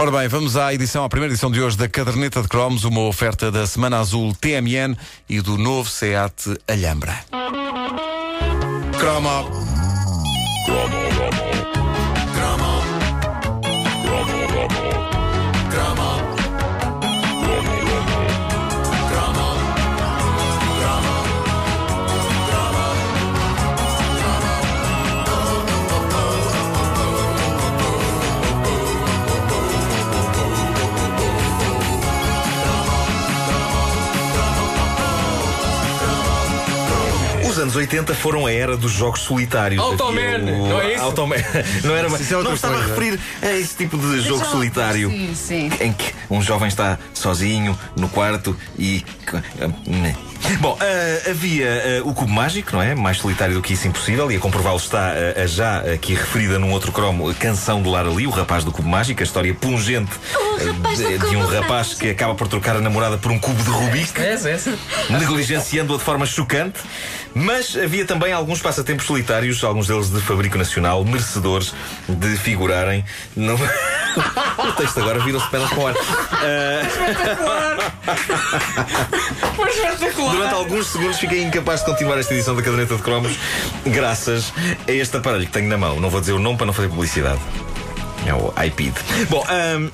Ora bem, vamos à edição, à primeira edição de hoje da Caderneta de Cromos, uma oferta da Semana Azul TMN e do novo SEAT Alhambra. Cromo. Os anos 80 foram a era dos jogos solitários. Automan, não é isso? Automan. Não, era, Isso é não estava coisa. a referir a esse tipo de jogo solitário. sim, sim. Em que um jovem está sozinho no quarto e. Bom, ah, havia ah, o Cubo Mágico, não é? Mais solitário do que isso, impossível. E a comprová-lo está a já aqui referida num outro cromo, a canção de Lara Lee, o rapaz do Cubo Mágico, a história pungente do de, de um rapaz que acaba por trocar a namorada por um cubo de Rubik Essa, essa. negligenciando-a de forma chocante, mas havia também alguns passatempos solitários, alguns deles de fabrico nacional, merecedores de figurarem no. o texto agora virou-se pedra para o ar. Espetacular. Durante alguns segundos fiquei incapaz de continuar esta edição da caderneta de cromos, graças a este aparelho que tenho na mão. Não vou dizer o nome para não fazer publicidade. É o iPad. Bom, ahm,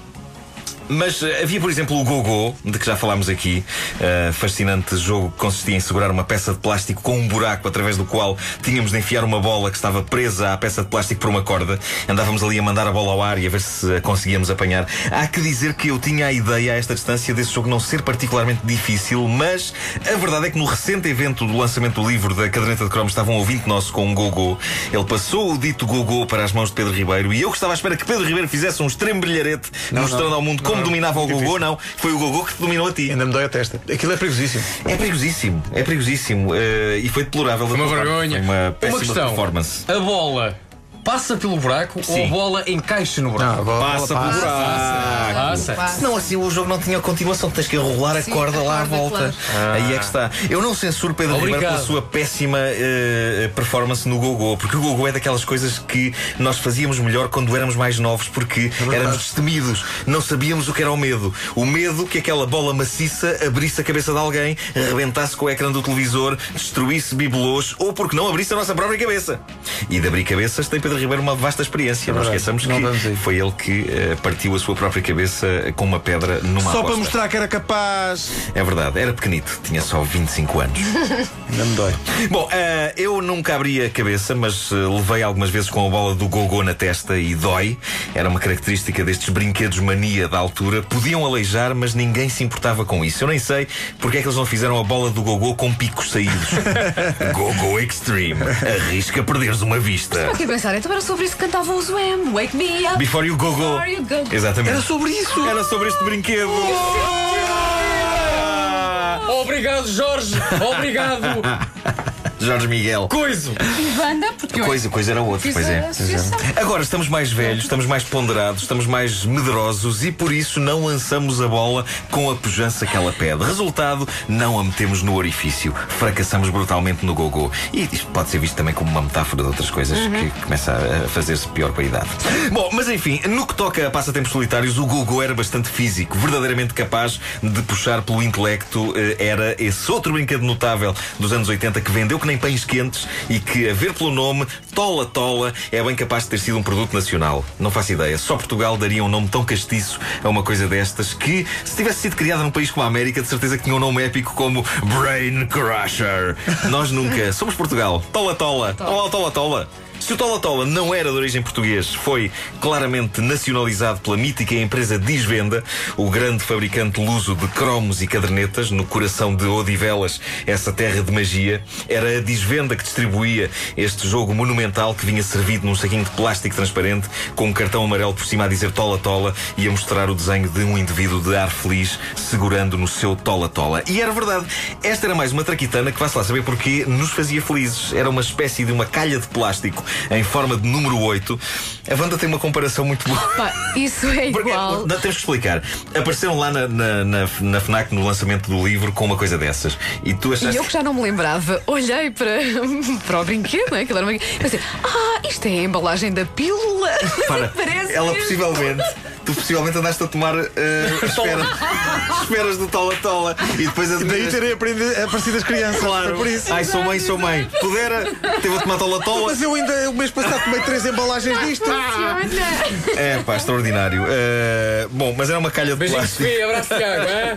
mas eh, havia, por exemplo, o Gogô, de que já falámos aqui. eh, fascinante jogo que consistia em segurar uma peça de plástico com um buraco através do qual tínhamos de enfiar uma bola que estava presa à peça de plástico por uma corda. Andávamos ali a mandar a bola ao ar e a ver se a conseguíamos apanhar. Há que dizer que eu tinha a ideia a esta distância desse jogo não ser particularmente difícil, mas a verdade é que no recente evento do lançamento do livro da Caderneta de Cromos estava um ouvinte nosso com um Gogô. Ele passou o dito Gogô para as mãos de Pedro Ribeiro e eu que estava à espera que Pedro Ribeiro fizesse um extremo brilharete mostrando ao mundo como dominava o Gogô. Não, foi o Gogô que te dominou a ti. Ainda me dói a testa. Aquilo é perigosíssimo. É perigosíssimo, é perigosíssimo. eh, e foi deplorável. da Uma vergonha. Foi uma péssima questão. performance. A bola passa pelo buraco ou a bola encaixa no buraco? Não, a bola Passa pelo buraco. Passa. Passa. Senão assim o jogo não tinha continuação, tens que enrolar a Sim, corda lá à volta. Aí é que está. Eu não censuro Pedro Ribeiro Obrigado. pela sua péssima eh, performance no Gogô, porque o Gogô é daquelas coisas que nós fazíamos melhor quando éramos mais novos, porque éramos destemidos, não sabíamos o que era o medo. O medo que aquela bola maciça abrisse a cabeça de alguém, arrebentasse com o ecrã do televisor, destruísse bibelôs ou porque não abrisse a nossa própria cabeça. E de abrir cabeças tem Pedro Ribeiro uma vasta experiência. não verdade. esqueçamos Não que foi ele que eh, partiu a sua própria cabeça com uma pedra numa Só para aposta. mostrar que era capaz. É verdade, era pequenito, tinha só 25 anos. Ainda me dói. Bom, eh, eu nunca abri a cabeça, mas eh, levei algumas vezes com a bola do gogô na testa e dói. Era uma característica destes brinquedos mania da altura. Podiam aleijar, mas ninguém se importava com isso. Eu nem sei porque é que eles não fizeram a bola do gogô com picos saídos. gogô Extreme. Arrisca perderes uma vista. Fiquei a pensar, então era sobre isso que cantavam os Wham. Wake me up. Before you go go. Before you go go. Exatamente. Era sobre isso. Era sobre este brinquedo. Obrigado, Jorge. Obrigado. Jorge Miguel. Coiso. E banda, porque eu Coisa, coisa era outra, fiz pois a é. associação. Agora estamos mais velhos, estamos mais ponderados, estamos mais medrosos e por isso não lançamos a bola com a pujança que ela pede. Resultado, não a metemos no orifício. Fracassamos brutalmente no gogô. E isto pode ser visto também como uma metáfora de outras coisas que começa a fazer-se pior com a idade. Bom, mas enfim, no que toca a passatempos solitários, o gogô era bastante físico, verdadeiramente capaz de puxar pelo intelecto. eh, Era esse outro brinquedo notável dos anos 80 que vendeu que nem pães quentes e que, a ver pelo nome, Tola Tola, é bem capaz de ter sido um produto nacional. Não faço ideia. Só Portugal daria um nome tão castiço a uma coisa destas que, se tivesse sido criada num país como a América, de certeza que tinha um nome épico como Brain Crusher. Nós nunca. Somos Portugal. Tola Tola. Olá, Tola Tola. Se o Tola Tola não era de origem português, foi claramente nacionalizado pela mítica empresa Disvenda, o grande fabricante luso de cromos e cadernetas, no coração de Odivelas, essa terra de magia. Era a Disvenda que distribuía este jogo monumental que vinha servido num saquinho de plástico transparente, com um cartão amarelo por cima a dizer Tola Tola e a mostrar o desenho de um indivíduo de ar feliz segurando no seu Tola Tola. E era verdade, esta era mais uma traquitana que, vá-se lá saber porquê, nos fazia felizes. Era uma espécie de uma calha de plástico em forma de número 8. A Wanda tem uma comparação muito boa. Pá, isso é Porque, igual. não, temos que explicar. Apareceram lá na, na, na, na FNAC no lançamento do livro com uma coisa dessas. E tu E achaste. eu que já não me lembrava, olhei para, para o brinquedo, não é? Aquilo era uma... Pensei, ah, isto é a embalagem da pílula. Para, Parece ela possivelmente tu possivelmente andaste a tomar eh, esferas, esferas do Tola Tola e depois Daí admiras. terem aprendido, aparecido as crianças. Claro, por isso. Ai, sou mãe, sou mãe. Pudera, teve a tomar Tola Tola. Mas eu ainda, o mês passado, tomei três embalagens disto. É pá, extraordinário. Eh, bom, mas era uma calha de Beijinho, plástico. Sofia, abraço Tiago, é?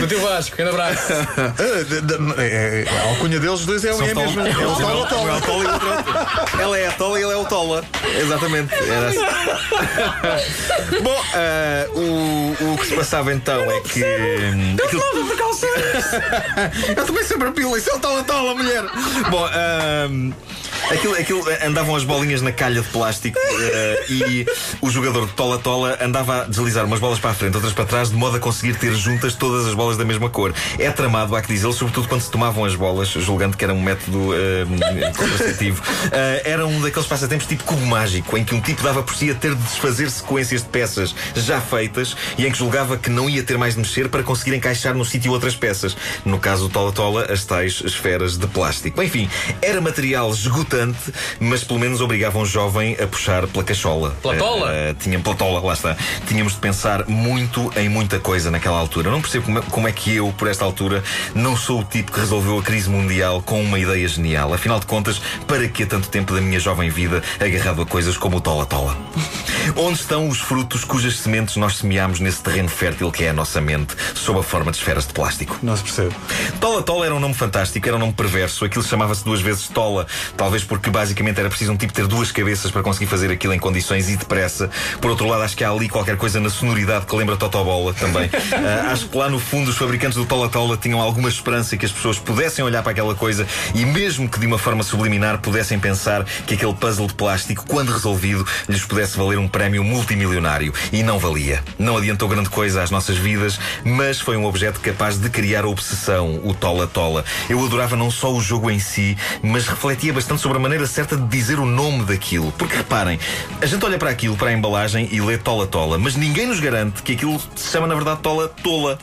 Do teu Vasco, grande abraço. Ah, de- de- é, é, a alcunha deles dois é, o- é São mesmo. É o Tola é o Tola. Tola e o outro é o- Ela é a Tola e ele é o Tola. Exatamente. Era assim. Bom, eh, o, o que se passava então é que. hum, aquilo- Eu tomei sempre a pílula, isso é o Tola Tola, mulher. Bom, hum, aquilo, aquilo andavam as bolinhas na calha de plástico eh, e o jogador de Tola Tola andava a deslizar umas bolas para a frente, outras para trás, de modo a conseguir ter juntas todas as bolas da mesma cor. É tramado, há que dizê-lo, sobretudo quando se tomavam as bolas, julgando que era um método eh, contraceptivo. Eh, era um daqueles passatempos tipo cubo mágico, em que um tipo dava por si a ter de desfazer sequências de peças já feitas e em que julgava que não ia ter mais de mexer para conseguir encaixar no sítio outras peças. No caso do Tola Tola, as tais esferas de plástico. Enfim, era material esgotante, mas pelo menos obrigava um jovem a puxar pela cachola. Pela tola? Eh, eh, tinha, pela tola, lá está. Tínhamos de pensar muito em muita coisa naquela altura. Não percebo como é, como é que eu, por esta altura, não sou o tipo que resolveu a crise mundial com uma ideia genial. Afinal de contas, para que há tanto tempo da minha jovem vida agarrado a coisas como o Tola Tola? Onde estão os frutos cujas sementes nós semeámos nesse terreno fértil que é a nossa mente, sob a forma de esferas de plástico? Não se percebe. Tola Tola era um nome fantástico, era um nome perverso. Aquilo chamava-se duas vezes Tola, talvez porque basicamente era preciso um tipo ter duas cabeças para conseguir fazer aquilo em condições e depressa. Por outro lado, acho que há ali qualquer coisa na sonoridade que lembra Totobola também. Ah, acho que lá no fundo os fabricantes do Tola Tola tinham alguma esperança que as pessoas pudessem olhar para aquela coisa e, mesmo que de uma forma subliminar, pudessem pensar que aquele puzzle de plástico, quando resolvido, lhes pudesse valer um prémio multimilionário. E não valia. Não adiantou grande coisa às nossas vidas, mas foi um objeto capaz de criar a obsessão, o Tola Tola. Eu adorava não só o jogo em si, mas refletia bastante sobre a maneira certa de dizer o nome daquilo. Porque reparem, a gente olha para aquilo, para a embalagem e lê Tola Tola, mas ninguém nos garante que aquilo se chama na verdade Tola Tola.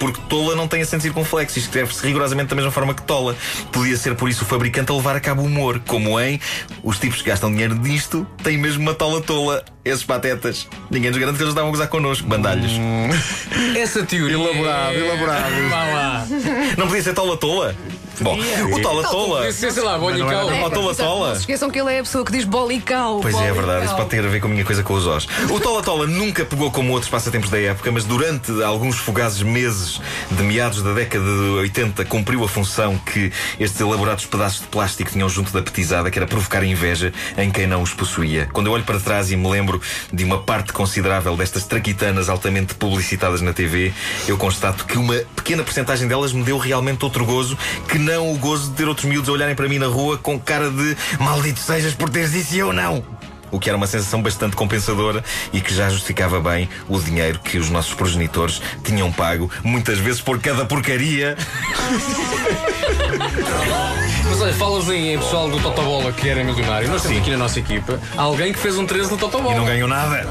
Porque Tola não tem acento circunflexo e escreve-se rigorosamente da mesma forma que Tola. Podia ser por isso o fabricante a levar a cabo o humor, como em os tipos que gastam dinheiro nisto têm mesmo uma Tola Tola. Esses patetas. Ninguém nos garante que eles estavam a gozar connosco, bandalhos. Essa teoria. Elaborado, elaborado. Vá lá. Não podia ser Tola Tola? Bom, o Tola Tola. Sei lá, era Bonical. Ó, Tola Tola. Não se esqueçam que ele é a pessoa que diz bolical. Pois é, é verdade, isso bolical. pode ter a ver com a minha coisa com os Os. O Tola Tola nunca pegou como outros passatempos da época, mas durante alguns fugazes meses de meados da década de 80 cumpriu a função que estes elaborados pedaços de plástico tinham junto da petizada, que era provocar inveja em quem não os possuía. Quando eu olho para trás e me lembro de uma parte considerável destas traquitanas altamente publicitadas na TV, eu constato que uma pequena porcentagem delas me deu realmente outro gozo, que não o gozo de ter outros miúdos a olharem para mim na rua com cara de maldito sejas por teres isso eu não. O que era uma sensação bastante compensadora e que já justificava bem o dinheiro que os nossos progenitores tinham pago, muitas vezes por cada porcaria. Mas olha, falas em em pessoal do Totobola que era milionário. Nós temos Sim. aqui na nossa equipa alguém que fez um 13 no Totobola. E não ganhou nada.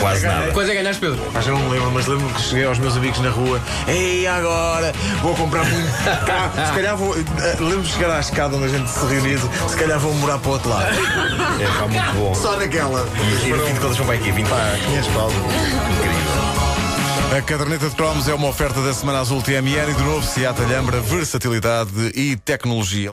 Quase nada. Quais é que ganhaste, Pedro? Mas eu não me lembro, mas lembro-me que cheguei aos meus amigos na rua. Ei, agora vou comprar muito carro. Se calhar vou. eh, Lembro-me de chegar à escada onde a gente se reunia. Se calhar vou morar para o outro lado. É pá, muito bom. Só naquela. E, e no fim de contas, vão para aqui 20 Pá, 500 pau. Incrível. A caderneta de cromos é uma oferta da Semana Azul TMN e do novo Seat Alhambra, versatilidade e tecnologia.